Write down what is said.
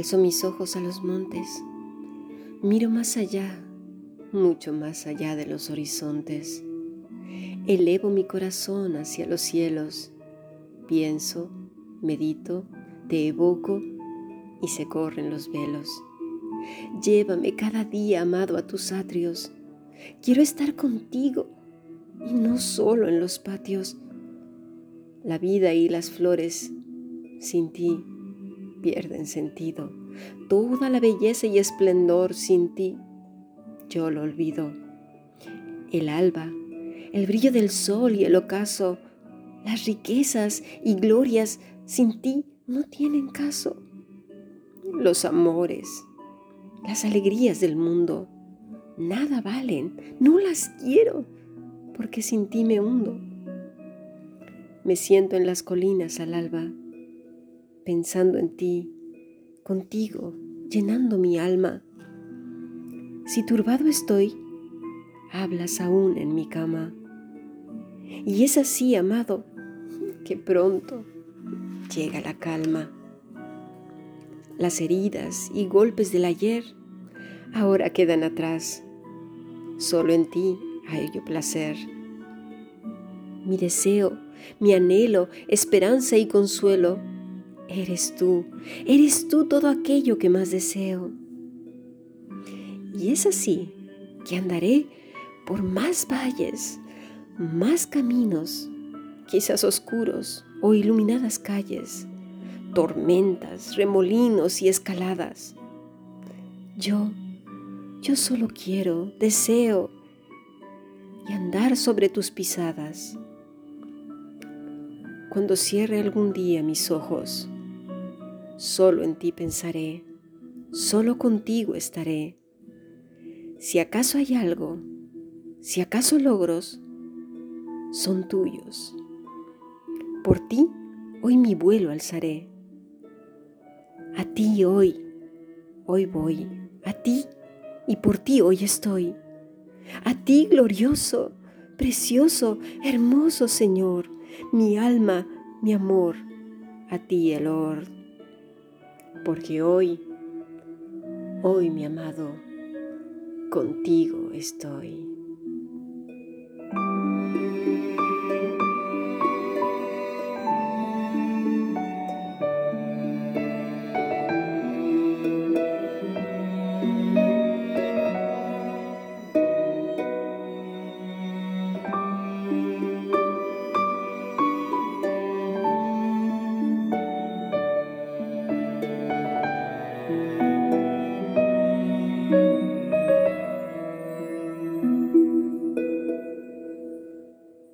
Alzo mis ojos a los montes, miro más allá, mucho más allá de los horizontes. Elevo mi corazón hacia los cielos, pienso, medito, te evoco y se corren los velos. Llévame cada día, amado, a tus atrios. Quiero estar contigo y no solo en los patios. La vida y las flores sin ti pierden sentido. Toda la belleza y esplendor sin ti yo lo olvido. El alba, el brillo del sol y el ocaso, las riquezas y glorias sin ti no tienen caso. Los amores, las alegrías del mundo, nada valen, no las quiero, porque sin ti me hundo. Me siento en las colinas al alba, pensando en ti, contigo, llenando mi alma. Si turbado estoy, hablas aún en mi cama. Y es así, amado, que pronto llega la calma. Las heridas y golpes del ayer ahora quedan atrás. Solo en ti hay yo placer. Mi deseo, mi anhelo, esperanza y consuelo, eres tú, eres tú todo aquello que más deseo. Y es así que andaré por más valles, más caminos, quizás oscuros o iluminadas calles, tormentas, remolinos y escaladas. Yo, yo solo quiero, deseo y andar sobre tus pisadas. Cuando cierre algún día mis ojos, solo en ti pensaré, solo contigo estaré. Si acaso hay algo, si acaso logros, son tuyos. Por ti hoy mi vuelo alzaré. A ti hoy, hoy voy, a ti y por ti hoy estoy. A ti glorioso, precioso, hermoso Señor, mi alma, mi amor, a ti el or. Porque hoy, hoy mi amado, contigo estoy.